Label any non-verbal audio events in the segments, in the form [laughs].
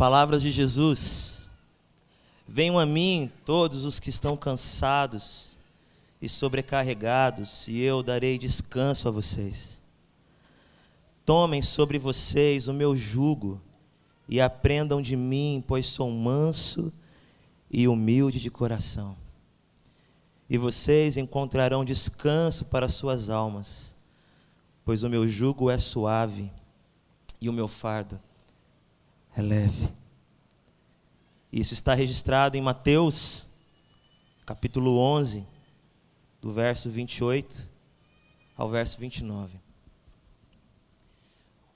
Palavras de Jesus. Venham a mim todos os que estão cansados e sobrecarregados, e eu darei descanso a vocês. Tomem sobre vocês o meu jugo e aprendam de mim, pois sou manso e humilde de coração. E vocês encontrarão descanso para suas almas, pois o meu jugo é suave e o meu fardo é leve. Isso está registrado em Mateus, capítulo 11, do verso 28 ao verso 29.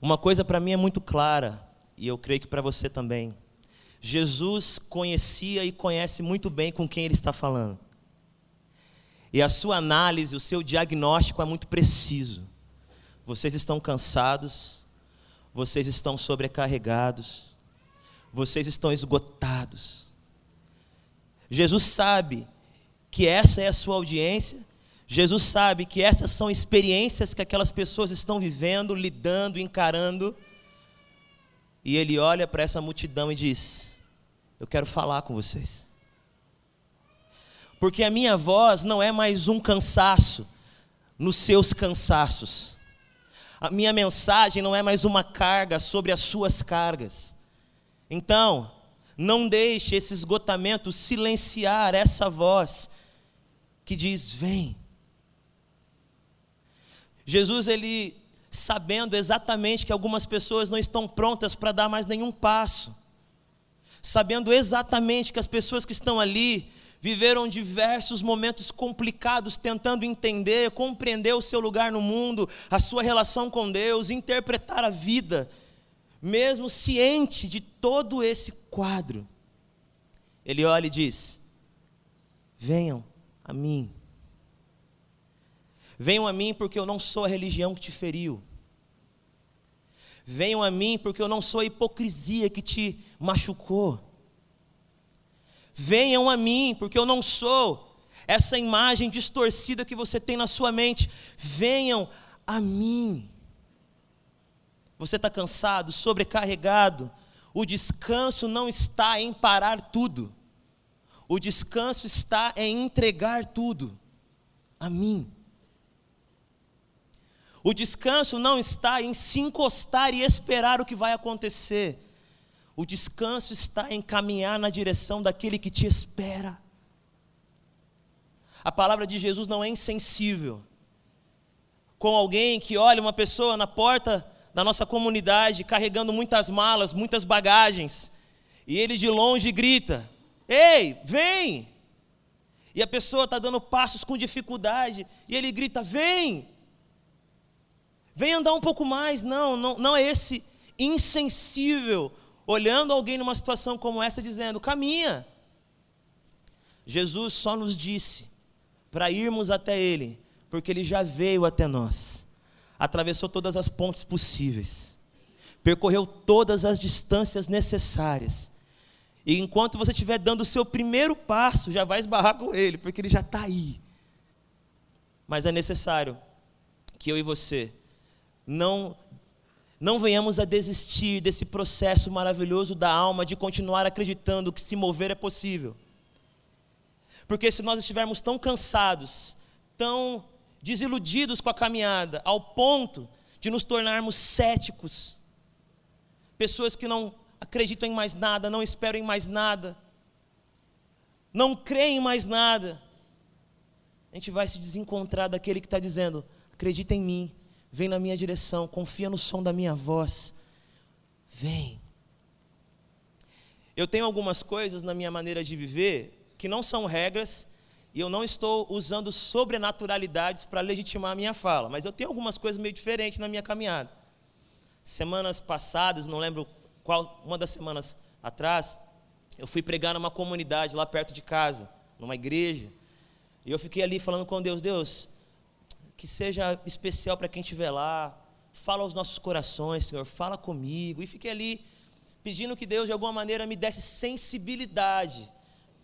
Uma coisa para mim é muito clara, e eu creio que para você também. Jesus conhecia e conhece muito bem com quem ele está falando. E a sua análise, o seu diagnóstico é muito preciso. Vocês estão cansados, vocês estão sobrecarregados, vocês estão esgotados. Jesus sabe que essa é a sua audiência, Jesus sabe que essas são experiências que aquelas pessoas estão vivendo, lidando, encarando. E ele olha para essa multidão e diz: Eu quero falar com vocês. Porque a minha voz não é mais um cansaço nos seus cansaços. A minha mensagem não é mais uma carga sobre as suas cargas. Então, não deixe esse esgotamento silenciar essa voz que diz: Vem. Jesus, ele sabendo exatamente que algumas pessoas não estão prontas para dar mais nenhum passo, sabendo exatamente que as pessoas que estão ali viveram diversos momentos complicados tentando entender, compreender o seu lugar no mundo, a sua relação com Deus, interpretar a vida, mesmo ciente de todo esse quadro. Ele olha e diz: Venham a mim. Venham a mim porque eu não sou a religião que te feriu. Venham a mim porque eu não sou a hipocrisia que te machucou. Venham a mim porque eu não sou essa imagem distorcida que você tem na sua mente. Venham a mim. Você está cansado, sobrecarregado. O descanso não está em parar tudo. O descanso está em entregar tudo a mim. O descanso não está em se encostar e esperar o que vai acontecer. O descanso está em caminhar na direção daquele que te espera. A palavra de Jesus não é insensível. Com alguém que olha uma pessoa na porta da nossa comunidade carregando muitas malas, muitas bagagens, e ele de longe grita: Ei, vem! E a pessoa está dando passos com dificuldade, e ele grita: Vem! Vem andar um pouco mais. Não, não, não é esse insensível olhando alguém numa situação como essa dizendo: caminha. Jesus só nos disse para irmos até Ele, porque Ele já veio até nós, atravessou todas as pontes possíveis, percorreu todas as distâncias necessárias. E enquanto você estiver dando o seu primeiro passo, já vai esbarrar com Ele, porque Ele já está aí. Mas é necessário que eu e você não não venhamos a desistir desse processo maravilhoso da alma de continuar acreditando que se mover é possível. Porque se nós estivermos tão cansados, tão desiludidos com a caminhada, ao ponto de nos tornarmos céticos, pessoas que não acreditam em mais nada, não esperam em mais nada, não creem em mais nada, a gente vai se desencontrar daquele que está dizendo: acredita em mim, Vem na minha direção, confia no som da minha voz. Vem. Eu tenho algumas coisas na minha maneira de viver que não são regras e eu não estou usando sobrenaturalidades para legitimar a minha fala, mas eu tenho algumas coisas meio diferentes na minha caminhada. Semanas passadas, não lembro qual, uma das semanas atrás, eu fui pregar numa comunidade lá perto de casa, numa igreja, e eu fiquei ali falando com Deus, Deus, que seja especial para quem estiver lá. Fala aos nossos corações, Senhor, fala comigo. E fiquei ali pedindo que Deus de alguma maneira me desse sensibilidade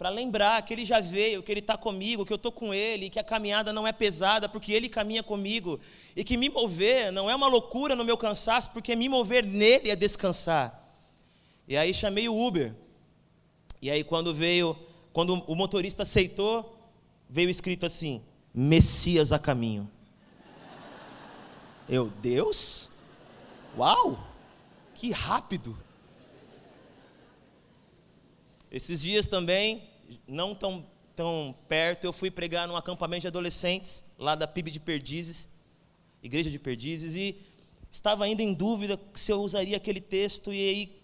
para lembrar que Ele já veio, que Ele está comigo, que eu estou com Ele, que a caminhada não é pesada porque Ele caminha comigo e que me mover não é uma loucura no meu cansaço porque me mover nele é descansar. E aí chamei o Uber. E aí quando veio, quando o motorista aceitou, veio escrito assim: Messias a caminho. Eu, Deus? Uau! Que rápido! Esses dias também, não tão, tão perto, eu fui pregar num acampamento de adolescentes, lá da PIB de Perdizes, Igreja de Perdizes, e estava ainda em dúvida se eu usaria aquele texto, e aí,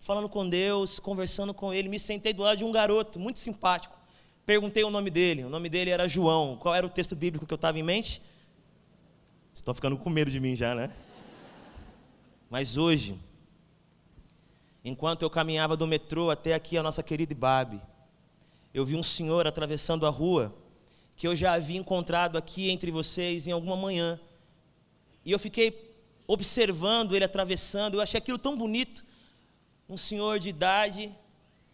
falando com Deus, conversando com Ele, me sentei do lado de um garoto, muito simpático. Perguntei o nome dele, o nome dele era João. Qual era o texto bíblico que eu estava em mente? Vocês estão ficando com medo de mim já, né? Mas hoje, enquanto eu caminhava do metrô até aqui a nossa querida Ibabe, eu vi um senhor atravessando a rua que eu já havia encontrado aqui entre vocês em alguma manhã. E eu fiquei observando ele atravessando, eu achei aquilo tão bonito. Um senhor de idade,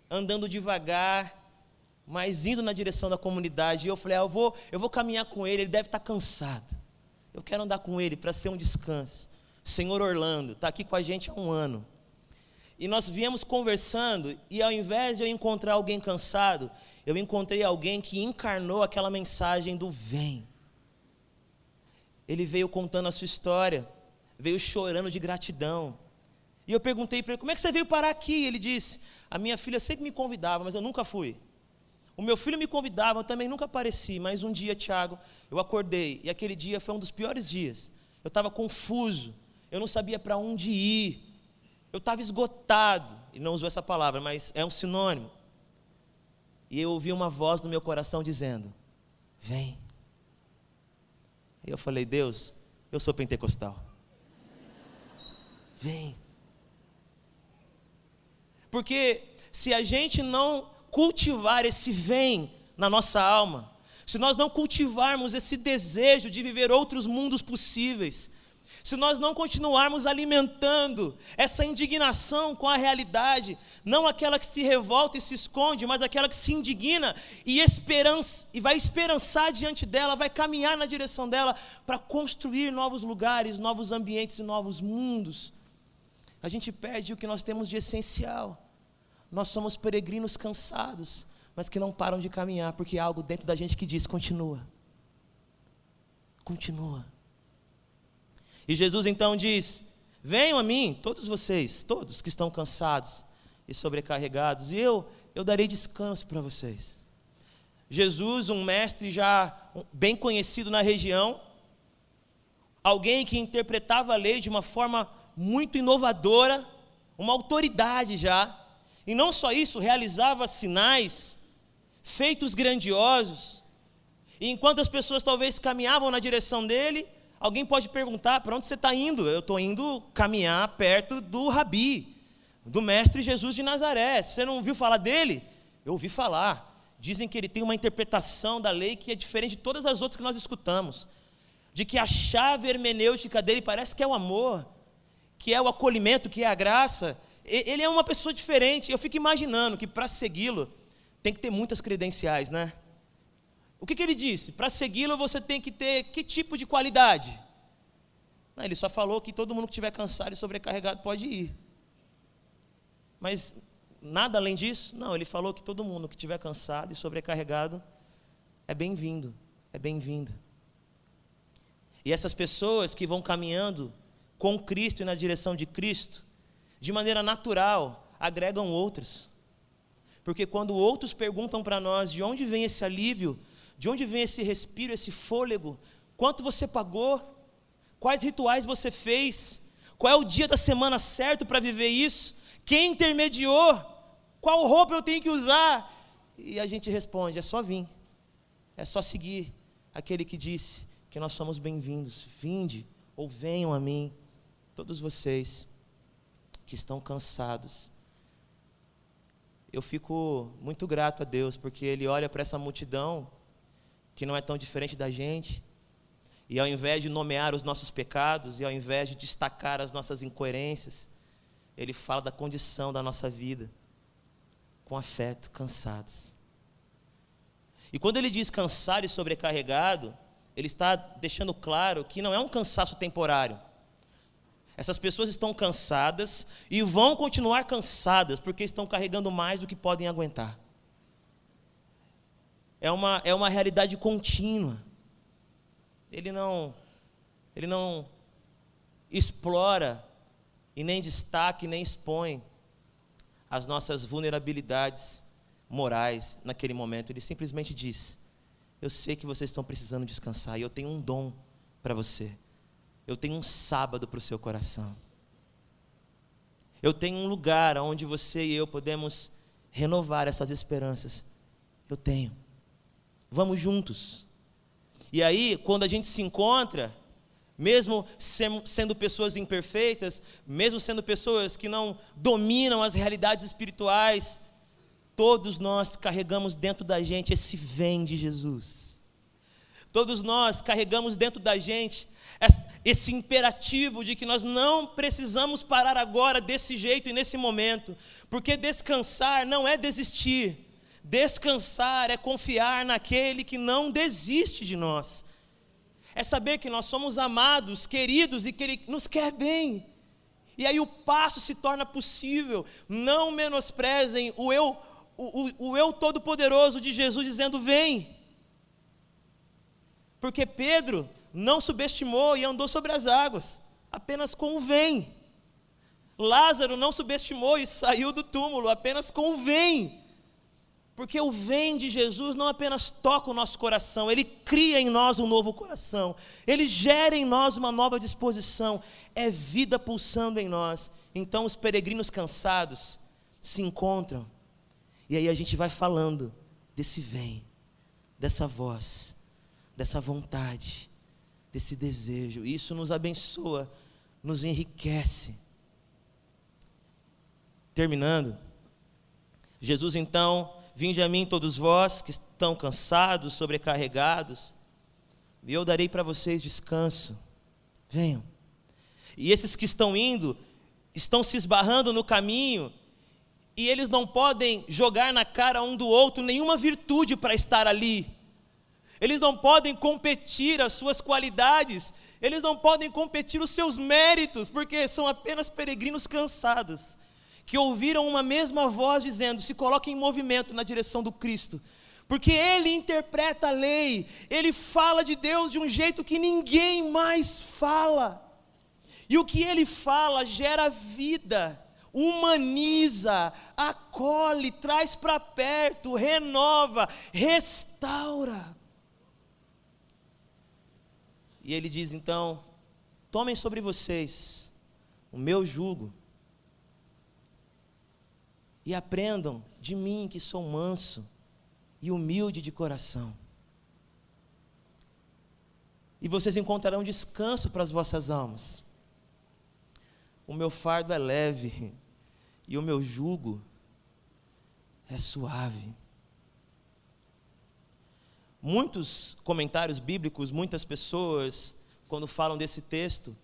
andando devagar, mas indo na direção da comunidade. E eu falei, ah, eu, vou, eu vou caminhar com ele, ele deve estar cansado. Eu quero andar com ele para ser um descanso. Senhor Orlando está aqui com a gente há um ano. E nós viemos conversando, e ao invés de eu encontrar alguém cansado, eu encontrei alguém que encarnou aquela mensagem do vem. Ele veio contando a sua história, veio chorando de gratidão. E eu perguntei para ele: como é que você veio parar aqui? Ele disse: a minha filha sempre me convidava, mas eu nunca fui. O meu filho me convidava, eu também nunca apareci, mas um dia, Tiago, eu acordei, e aquele dia foi um dos piores dias. Eu estava confuso, eu não sabia para onde ir, eu estava esgotado, e não usou essa palavra, mas é um sinônimo. E eu ouvi uma voz no meu coração dizendo: Vem. E eu falei: Deus, eu sou pentecostal. Vem. Porque se a gente não cultivar esse vem na nossa alma, se nós não cultivarmos esse desejo de viver outros mundos possíveis, se nós não continuarmos alimentando essa indignação com a realidade, não aquela que se revolta e se esconde, mas aquela que se indigna e esperança e vai esperançar diante dela, vai caminhar na direção dela para construir novos lugares, novos ambientes e novos mundos. A gente perde o que nós temos de essencial. Nós somos peregrinos cansados, mas que não param de caminhar, porque há algo dentro da gente que diz: continua. Continua. E Jesus então diz: Venham a mim, todos vocês, todos que estão cansados e sobrecarregados, e eu, eu darei descanso para vocês. Jesus, um mestre já bem conhecido na região, alguém que interpretava a lei de uma forma muito inovadora, uma autoridade já, e não só isso, realizava sinais, feitos grandiosos. E enquanto as pessoas talvez caminhavam na direção dele, alguém pode perguntar: para onde você está indo? Eu estou indo caminhar perto do Rabi, do Mestre Jesus de Nazaré. Você não ouviu falar dele? Eu ouvi falar. Dizem que ele tem uma interpretação da lei que é diferente de todas as outras que nós escutamos. De que a chave hermenêutica dele parece que é o amor, que é o acolhimento, que é a graça ele é uma pessoa diferente. Eu fico imaginando que para segui-lo tem que ter muitas credenciais, né? O que, que ele disse? Para segui-lo você tem que ter que tipo de qualidade? Não, ele só falou que todo mundo que estiver cansado e sobrecarregado pode ir. Mas nada além disso? Não, ele falou que todo mundo que estiver cansado e sobrecarregado é bem-vindo, é bem-vinda. E essas pessoas que vão caminhando com Cristo e na direção de Cristo, de maneira natural, agregam outros. Porque quando outros perguntam para nós de onde vem esse alívio, de onde vem esse respiro, esse fôlego, quanto você pagou, quais rituais você fez, qual é o dia da semana certo para viver isso, quem intermediou, qual roupa eu tenho que usar, e a gente responde: é só vir, é só seguir aquele que disse que nós somos bem-vindos. Vinde ou venham a mim, todos vocês que estão cansados. Eu fico muito grato a Deus, porque Ele olha para essa multidão, que não é tão diferente da gente, e ao invés de nomear os nossos pecados, e ao invés de destacar as nossas incoerências, Ele fala da condição da nossa vida, com afeto, cansados. E quando Ele diz cansado e sobrecarregado, Ele está deixando claro que não é um cansaço temporário Essas pessoas estão cansadas e vão continuar cansadas porque estão carregando mais do que podem aguentar. É uma, é uma realidade contínua. Ele não, ele não explora e nem destaca nem expõe as nossas vulnerabilidades morais naquele momento. Ele simplesmente diz: Eu sei que vocês estão precisando descansar e eu tenho um dom para você. Eu tenho um sábado para o seu coração. Eu tenho um lugar onde você e eu podemos renovar essas esperanças. Eu tenho. Vamos juntos. E aí, quando a gente se encontra, mesmo sendo pessoas imperfeitas, mesmo sendo pessoas que não dominam as realidades espirituais, todos nós carregamos dentro da gente esse vem de Jesus. Todos nós carregamos dentro da gente esse imperativo de que nós não precisamos parar agora desse jeito e nesse momento, porque descansar não é desistir, descansar é confiar naquele que não desiste de nós, é saber que nós somos amados, queridos e que Ele nos quer bem. E aí o passo se torna possível. Não menosprezem o eu, o, o, o eu todo-poderoso de Jesus dizendo: Vem. Porque Pedro não subestimou e andou sobre as águas, apenas vem. Lázaro não subestimou e saiu do túmulo, apenas vem. Porque o vem de Jesus não apenas toca o nosso coração, ele cria em nós um novo coração, ele gera em nós uma nova disposição, é vida pulsando em nós. Então os peregrinos cansados se encontram, e aí a gente vai falando desse vem, dessa voz, dessa vontade, desse desejo. Isso nos abençoa, nos enriquece. Terminando, Jesus então, vinde a mim todos vós que estão cansados, sobrecarregados, e eu darei para vocês descanso. Venham. E esses que estão indo, estão se esbarrando no caminho, e eles não podem jogar na cara um do outro nenhuma virtude para estar ali eles não podem competir as suas qualidades, eles não podem competir os seus méritos, porque são apenas peregrinos cansados, que ouviram uma mesma voz dizendo: se coloque em movimento na direção do Cristo, porque Ele interpreta a lei, Ele fala de Deus de um jeito que ninguém mais fala, e o que Ele fala gera vida, humaniza, acolhe, traz para perto, renova, restaura. E ele diz então: tomem sobre vocês o meu jugo e aprendam de mim que sou manso e humilde de coração. E vocês encontrarão descanso para as vossas almas. O meu fardo é leve e o meu jugo é suave. Muitos comentários bíblicos, muitas pessoas, quando falam desse texto,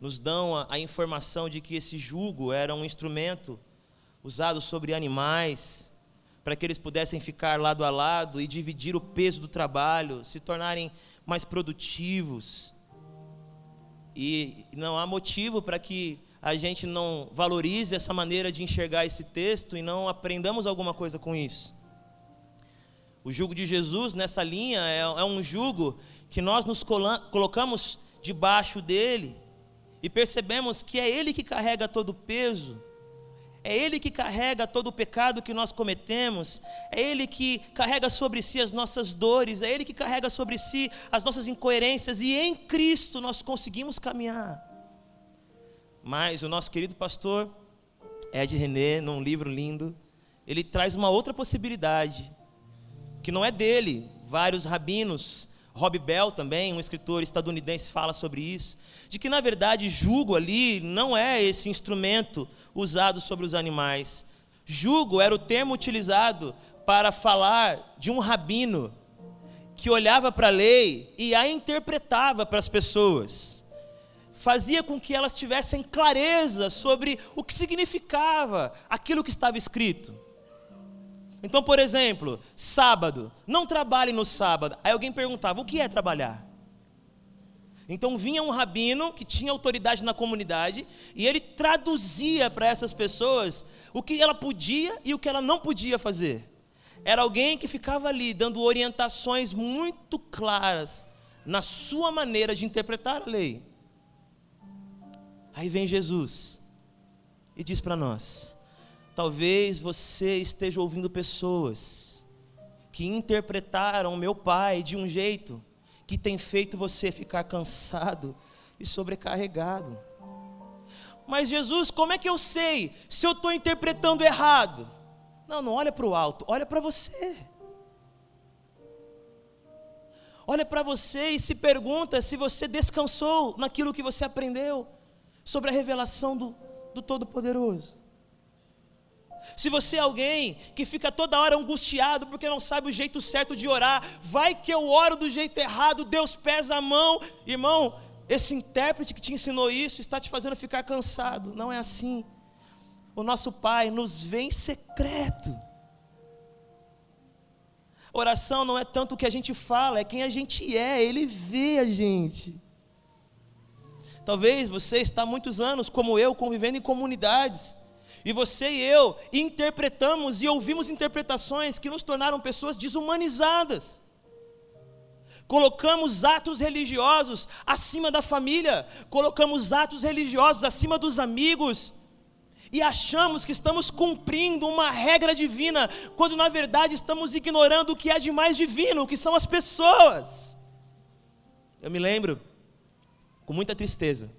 nos dão a, a informação de que esse jugo era um instrumento usado sobre animais, para que eles pudessem ficar lado a lado e dividir o peso do trabalho, se tornarem mais produtivos. E não há motivo para que a gente não valorize essa maneira de enxergar esse texto e não aprendamos alguma coisa com isso. O jugo de Jesus nessa linha é, é um jugo que nós nos colocamos debaixo dele e percebemos que é ele que carrega todo o peso, é ele que carrega todo o pecado que nós cometemos, é ele que carrega sobre si as nossas dores, é ele que carrega sobre si as nossas incoerências e em Cristo nós conseguimos caminhar. Mas o nosso querido pastor Ed René, num livro lindo, ele traz uma outra possibilidade que não é dele. Vários rabinos, Rob Bell também, um escritor estadunidense, fala sobre isso. De que, na verdade, jugo ali não é esse instrumento usado sobre os animais. Jugo era o termo utilizado para falar de um rabino que olhava para a lei e a interpretava para as pessoas. Fazia com que elas tivessem clareza sobre o que significava aquilo que estava escrito. Então, por exemplo, sábado, não trabalhe no sábado. Aí alguém perguntava: o que é trabalhar? Então vinha um rabino que tinha autoridade na comunidade e ele traduzia para essas pessoas o que ela podia e o que ela não podia fazer. Era alguém que ficava ali dando orientações muito claras na sua maneira de interpretar a lei. Aí vem Jesus e diz para nós: talvez você esteja ouvindo pessoas que interpretaram meu pai de um jeito que tem feito você ficar cansado e sobrecarregado. Mas Jesus, como é que eu sei se eu estou interpretando errado? Não, não olha para o alto, olha para você. Olha para você e se pergunta se você descansou naquilo que você aprendeu sobre a revelação do, do Todo-Poderoso. Se você é alguém que fica toda hora angustiado porque não sabe o jeito certo de orar, vai que eu oro do jeito errado, Deus pesa a mão, irmão. Esse intérprete que te ensinou isso está te fazendo ficar cansado. Não é assim. O nosso Pai nos vê em secreto. Oração não é tanto o que a gente fala, é quem a gente é, Ele vê a gente. Talvez você está há muitos anos, como eu, convivendo em comunidades e você e eu interpretamos e ouvimos interpretações que nos tornaram pessoas desumanizadas. Colocamos atos religiosos acima da família, colocamos atos religiosos acima dos amigos, e achamos que estamos cumprindo uma regra divina, quando na verdade estamos ignorando o que é de mais divino, que são as pessoas. Eu me lembro, com muita tristeza,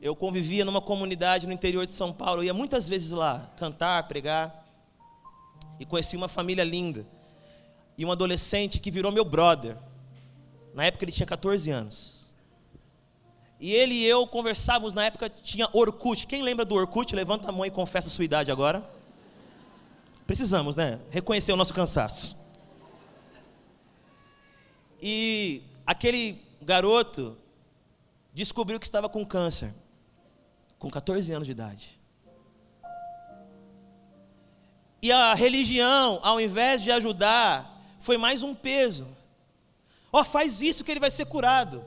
eu convivia numa comunidade no interior de São Paulo, eu ia muitas vezes lá cantar, pregar, e conheci uma família linda, e um adolescente que virou meu brother. Na época ele tinha 14 anos. E ele e eu conversávamos, na época tinha Orkut. Quem lembra do Orkut? Levanta a mão e confessa a sua idade agora. Precisamos, né? Reconhecer o nosso cansaço. E aquele garoto descobriu que estava com câncer com 14 anos de idade. E a religião, ao invés de ajudar, foi mais um peso. Ó, oh, faz isso que ele vai ser curado.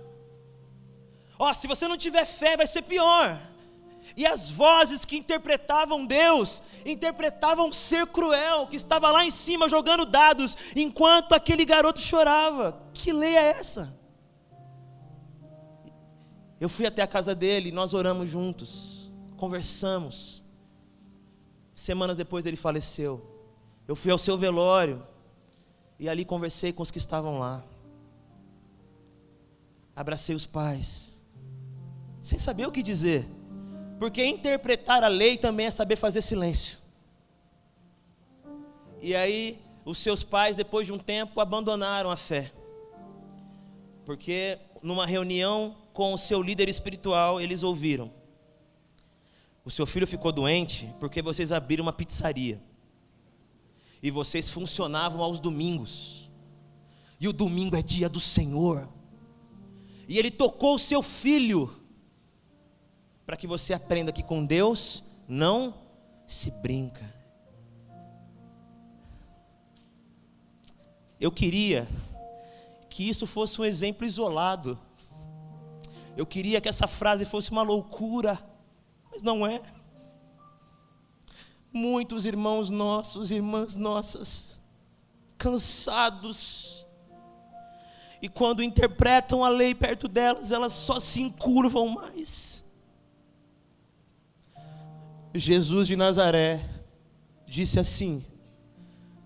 Ó, oh, se você não tiver fé, vai ser pior. E as vozes que interpretavam Deus, interpretavam ser cruel que estava lá em cima jogando dados, enquanto aquele garoto chorava. Que lei é essa? Eu fui até a casa dele, nós oramos juntos, conversamos. Semanas depois ele faleceu. Eu fui ao seu velório e ali conversei com os que estavam lá. Abracei os pais, sem saber o que dizer, porque interpretar a lei também é saber fazer silêncio. E aí, os seus pais, depois de um tempo, abandonaram a fé, porque numa reunião com o seu líder espiritual, eles ouviram: O seu filho ficou doente porque vocês abriram uma pizzaria. E vocês funcionavam aos domingos. E o domingo é dia do Senhor. E ele tocou o seu filho para que você aprenda que com Deus não se brinca. Eu queria que isso fosse um exemplo isolado eu queria que essa frase fosse uma loucura, mas não é. Muitos irmãos nossos, irmãs nossas, cansados, e quando interpretam a lei perto delas, elas só se encurvam mais. Jesus de Nazaré disse assim: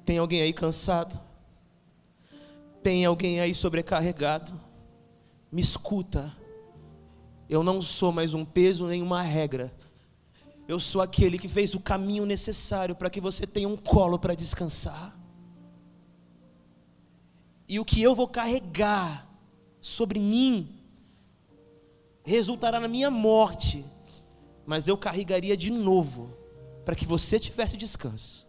Tem alguém aí cansado? Tem alguém aí sobrecarregado? Me escuta eu não sou mais um peso nem uma regra. Eu sou aquele que fez o caminho necessário para que você tenha um colo para descansar. E o que eu vou carregar sobre mim resultará na minha morte, mas eu carregaria de novo para que você tivesse descanso.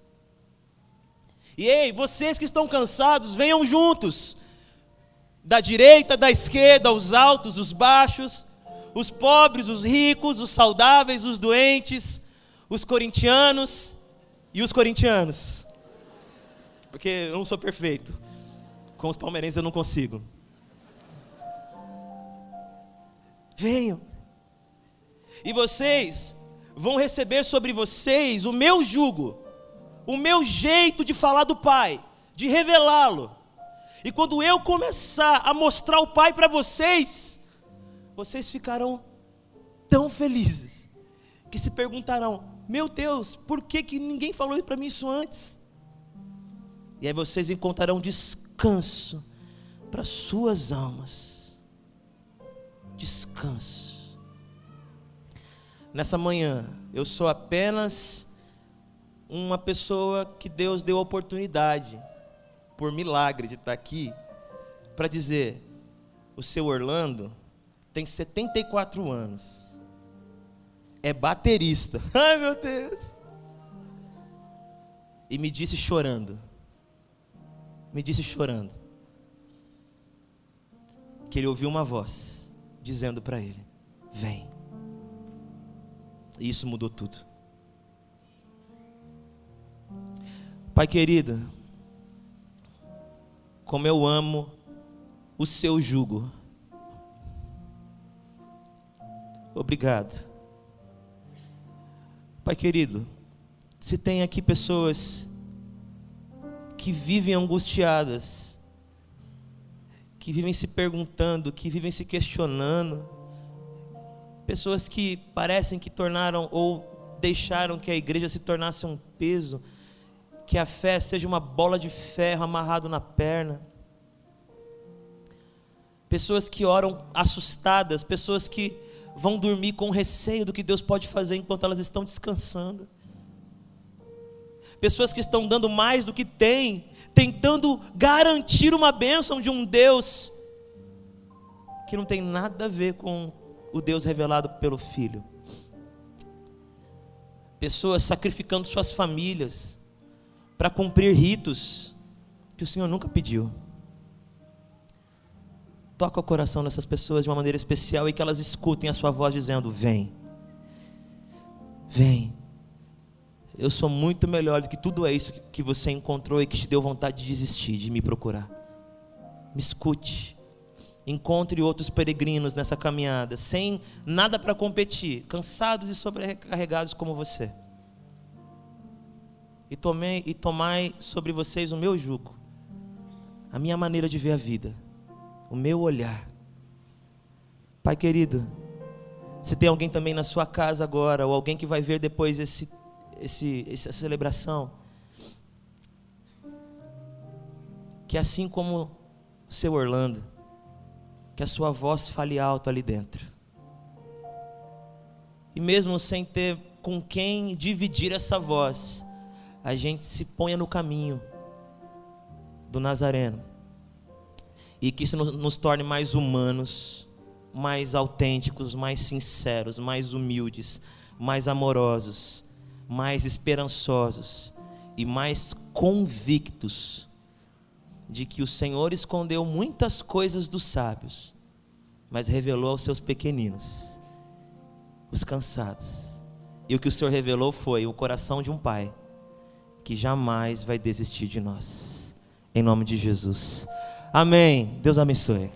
E ei, vocês que estão cansados, venham juntos. Da direita, da esquerda, os altos, os baixos os pobres, os ricos, os saudáveis, os doentes, os corintianos e os corintianos. Porque eu não sou perfeito. Com os palmeirenses eu não consigo. Venham. E vocês vão receber sobre vocês o meu jugo, o meu jeito de falar do Pai, de revelá-lo. E quando eu começar a mostrar o Pai para vocês, vocês ficarão tão felizes que se perguntarão: Meu Deus, por que, que ninguém falou para mim isso antes? E aí vocês encontrarão descanso para suas almas. Descanso. Nessa manhã, eu sou apenas uma pessoa que Deus deu a oportunidade, por milagre, de estar aqui, para dizer: o seu Orlando tem 74 anos, é baterista. [laughs] Ai meu Deus! E me disse chorando, me disse chorando, que ele ouviu uma voz dizendo para ele: Vem. E isso mudou tudo. Pai querido, como eu amo o seu jugo. Obrigado. Pai querido, se tem aqui pessoas que vivem angustiadas, que vivem se perguntando, que vivem se questionando, pessoas que parecem que tornaram ou deixaram que a igreja se tornasse um peso, que a fé seja uma bola de ferro amarrado na perna. Pessoas que oram assustadas, pessoas que vão dormir com receio do que Deus pode fazer enquanto elas estão descansando. Pessoas que estão dando mais do que têm, tentando garantir uma bênção de um Deus que não tem nada a ver com o Deus revelado pelo Filho. Pessoas sacrificando suas famílias para cumprir ritos que o Senhor nunca pediu. Toca o coração dessas pessoas de uma maneira especial e que elas escutem a sua voz dizendo: Vem, vem, eu sou muito melhor do que tudo é isso que você encontrou e que te deu vontade de desistir, de me procurar. Me escute. Encontre outros peregrinos nessa caminhada, sem nada para competir, cansados e sobrecarregados como você. E, tomei, e tomai sobre vocês o meu jugo, a minha maneira de ver a vida, o meu olhar. Pai querido, se tem alguém também na sua casa agora, ou alguém que vai ver depois esse esse, essa celebração. Que assim como o seu Orlando, que a sua voz fale alto ali dentro. E mesmo sem ter com quem dividir essa voz, a gente se ponha no caminho do Nazareno. E que isso nos torne mais humanos, mais autênticos, mais sinceros, mais humildes, mais amorosos mais esperançosos e mais convictos de que o Senhor escondeu muitas coisas dos sábios, mas revelou aos seus pequeninos, os cansados. E o que o Senhor revelou foi o coração de um pai que jamais vai desistir de nós. Em nome de Jesus. Amém. Deus abençoe.